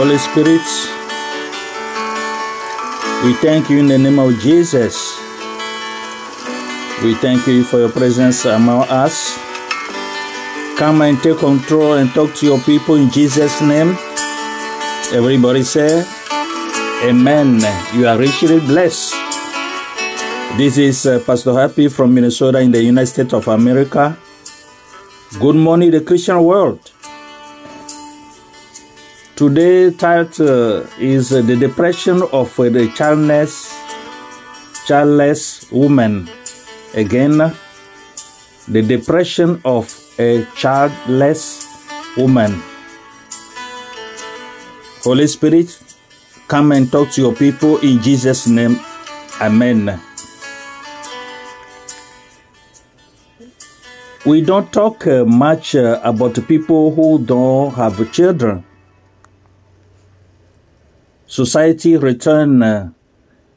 Holy Spirit, we thank you in the name of Jesus. We thank you for your presence among us. Come and take control and talk to your people in Jesus' name. Everybody say, Amen. You are richly blessed. This is uh, Pastor Happy from Minnesota in the United States of America. Good morning, the Christian world. Today title is uh, the depression of uh, the childless, childless woman. Again, the depression of a childless woman. Holy Spirit, come and talk to your people in Jesus' name. Amen. We don't talk uh, much uh, about people who don't have children. Society return uh,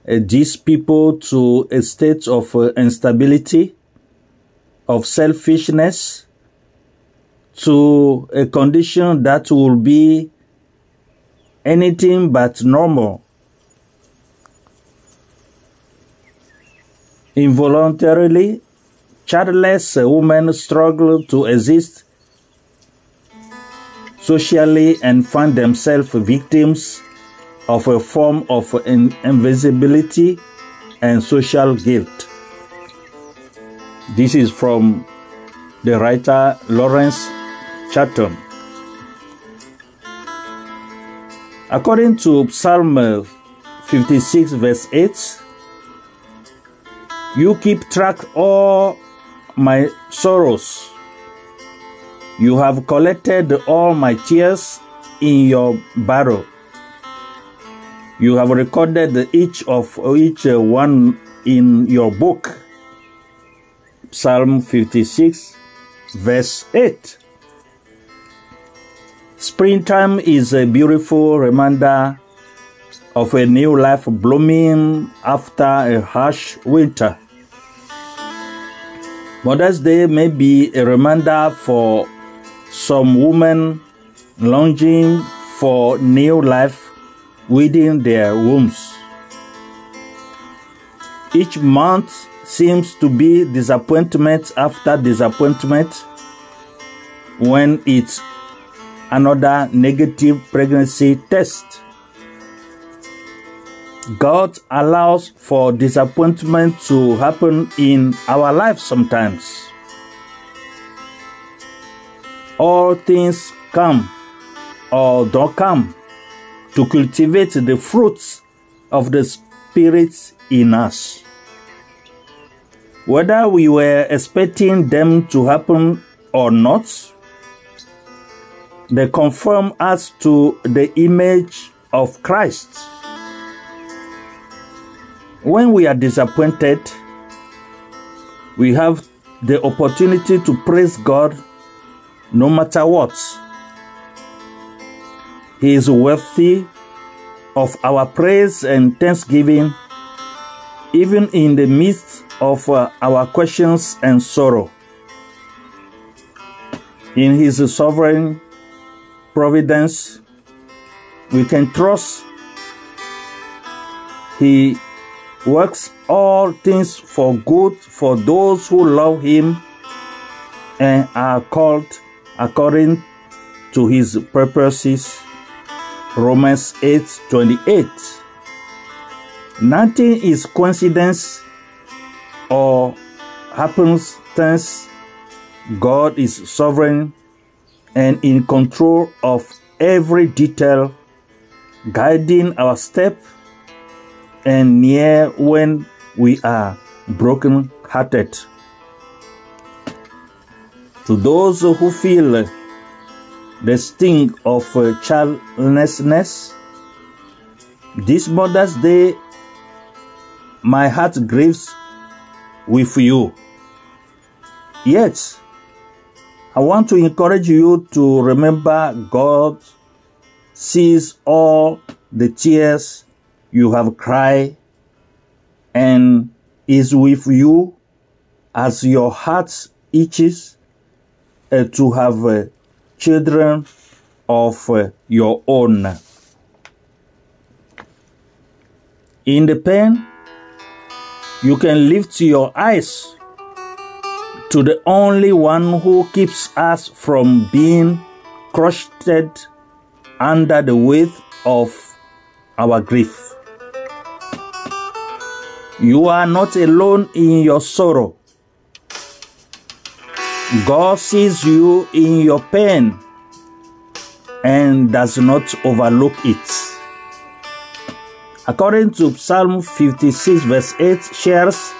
uh, these people to a state of uh, instability, of selfishness, to a condition that will be anything but normal. Involuntarily, childless women struggle to exist socially and find themselves victims of a form of in- invisibility and social guilt. This is from the writer Lawrence Chatton. According to Psalm 56, verse 8, you keep track all my sorrows. You have collected all my tears in your barrel. You have recorded each of each uh, one in your book. Psalm 56, verse 8. Springtime is a beautiful reminder of a new life blooming after a harsh winter. Mother's Day may be a reminder for some women longing for new life within their wombs. Each month seems to be disappointment after disappointment when it's another negative pregnancy test. God allows for disappointment to happen in our lives sometimes. All things come or don't come to cultivate the fruits of the Spirit in us. Whether we were expecting them to happen or not, they conform us to the image of Christ. When we are disappointed, we have the opportunity to praise God no matter what. He is worthy of our praise and thanksgiving, even in the midst of uh, our questions and sorrow. In His sovereign providence, we can trust He works all things for good for those who love Him and are called according to His purposes. Romans 8 28. Nothing is coincidence or happens happenstance. God is sovereign and in control of every detail, guiding our step and near when we are broken hearted. To those who feel the sting of uh, childlessness. This Mother's Day, my heart grieves with you. Yet, I want to encourage you to remember God sees all the tears you have cried and is with you as your heart itches uh, to have uh, children of uh, your own. In the pain, you can lift your eyes to the only one who keeps us from being crushed under the weight of our grief. You are not alone in your sorrow. God sees you in your pain and does not overlook it. According to Psalm 56, verse 8, shares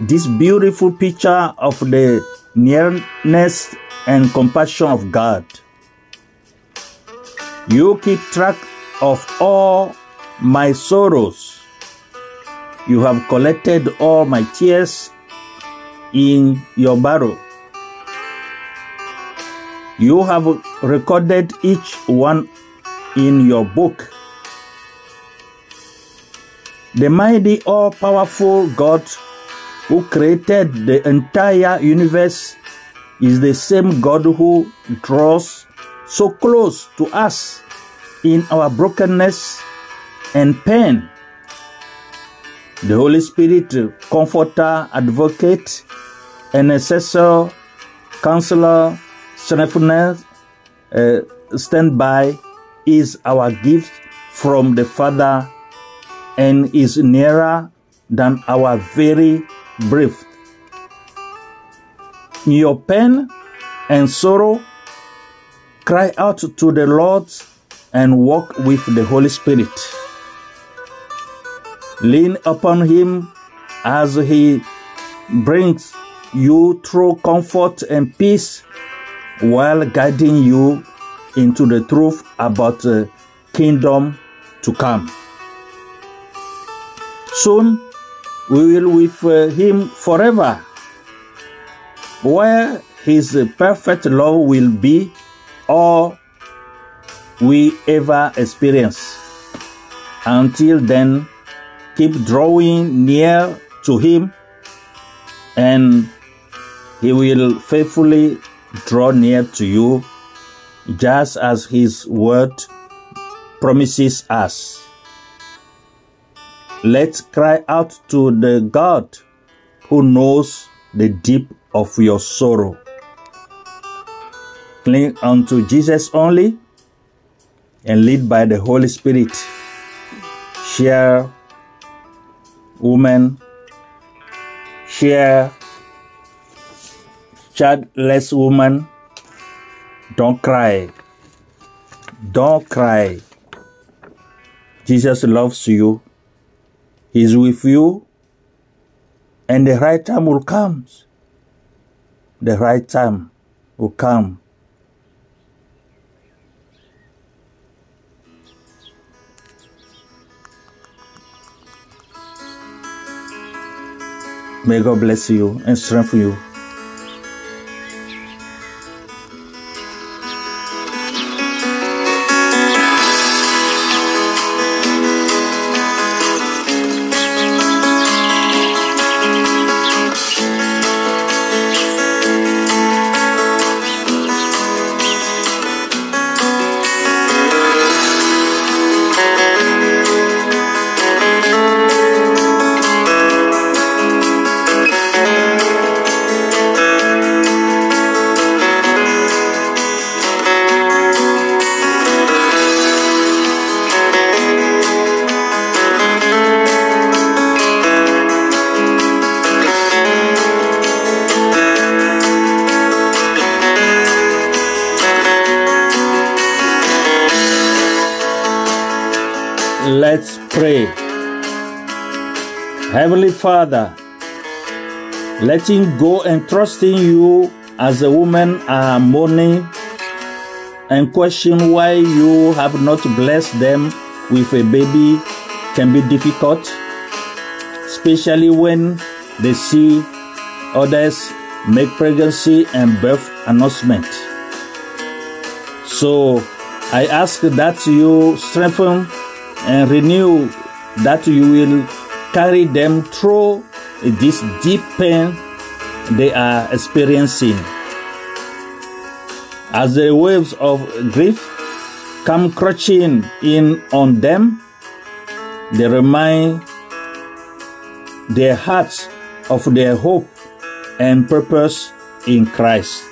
this beautiful picture of the nearness and compassion of God. You keep track of all my sorrows. You have collected all my tears in your barrel. You have recorded each one in your book. The mighty, all powerful God who created the entire universe is the same God who draws so close to us in our brokenness and pain. The Holy Spirit, comforter, advocate, intercessor, counselor, strengthener, uh, standby, is our gift from the Father and is nearer than our very breath. In your pain and sorrow, cry out to the Lord and walk with the Holy Spirit. Lean upon Him as He brings you through comfort and peace while guiding you into the truth about the kingdom to come. Soon, we will with uh, him forever, where his perfect love will be all we ever experience. Until then, keep drawing near to him, and he will faithfully draw near to you, just as his word promises us. Let's cry out to the God who knows the deep of your sorrow. Cling unto Jesus only and lead by the Holy Spirit. Share, woman, share, childless woman. Don't cry. Don't cry. Jesus loves you He's with you, and the right time will come. The right time will come. May God bless you and strengthen you. Pray. Heavenly Father, letting go and trusting you as a woman are mourning and question why you have not blessed them with a baby can be difficult, especially when they see others make pregnancy and birth announcement. So I ask that you strengthen and renew that you will carry them through this deep pain they are experiencing. As the waves of grief come crashing in on them, they remind their hearts of their hope and purpose in Christ.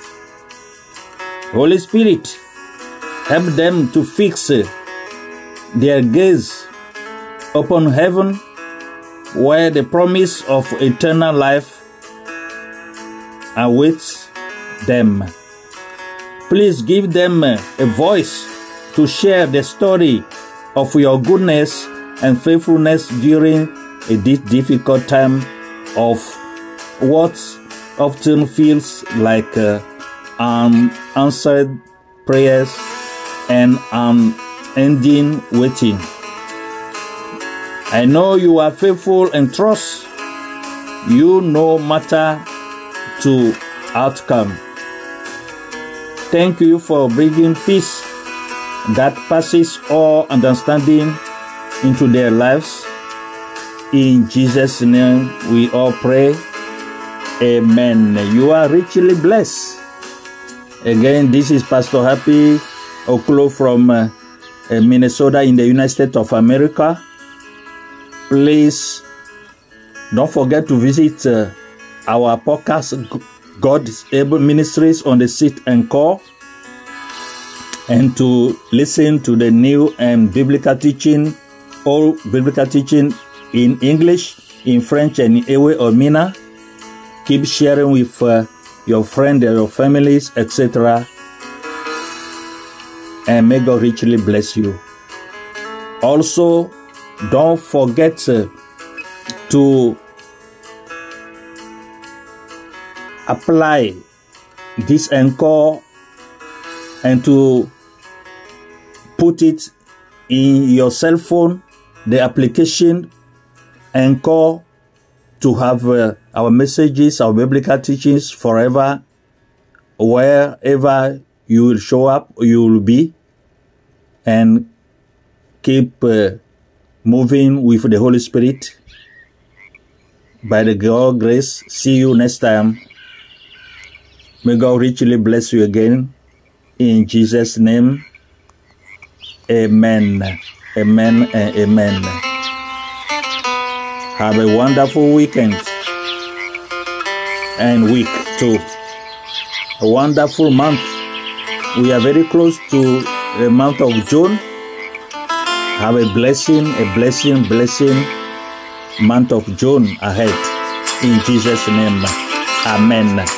Holy Spirit, help them to fix their gaze upon heaven where the promise of eternal life awaits them. Please give them a voice to share the story of your goodness and faithfulness during this difficult time of what often feels like uh, unanswered prayers and unending waiting. I know you are faithful and trust you no matter to outcome. Thank you for bringing peace that passes all understanding into their lives. In Jesus' name we all pray. Amen. You are richly blessed. Again, this is Pastor Happy Oklo from uh, Minnesota in the United States of America. Please don't forget to visit uh, our podcast, God's Able Ministries on the Seat and Call, and to listen to the new and biblical teaching, all biblical teaching in English, in French, and in Ewe or Mina keep sharing with uh, your friends and your families, etc. And may God richly bless you. Also, don't forget uh, to apply this Anchor and to put it in your cell phone, the application Anchor to have uh, our messages, our biblical teachings forever, wherever you will show up, you will be, and keep uh, moving with the Holy Spirit. By the God grace, see you next time. May God richly bless you again. In Jesus' name, amen. Amen and amen. Have a wonderful weekend and week too. A wonderful month. We are very close to the month of June. Have a blessing, a blessing, blessing month of June ahead. In Jesus' name, Amen.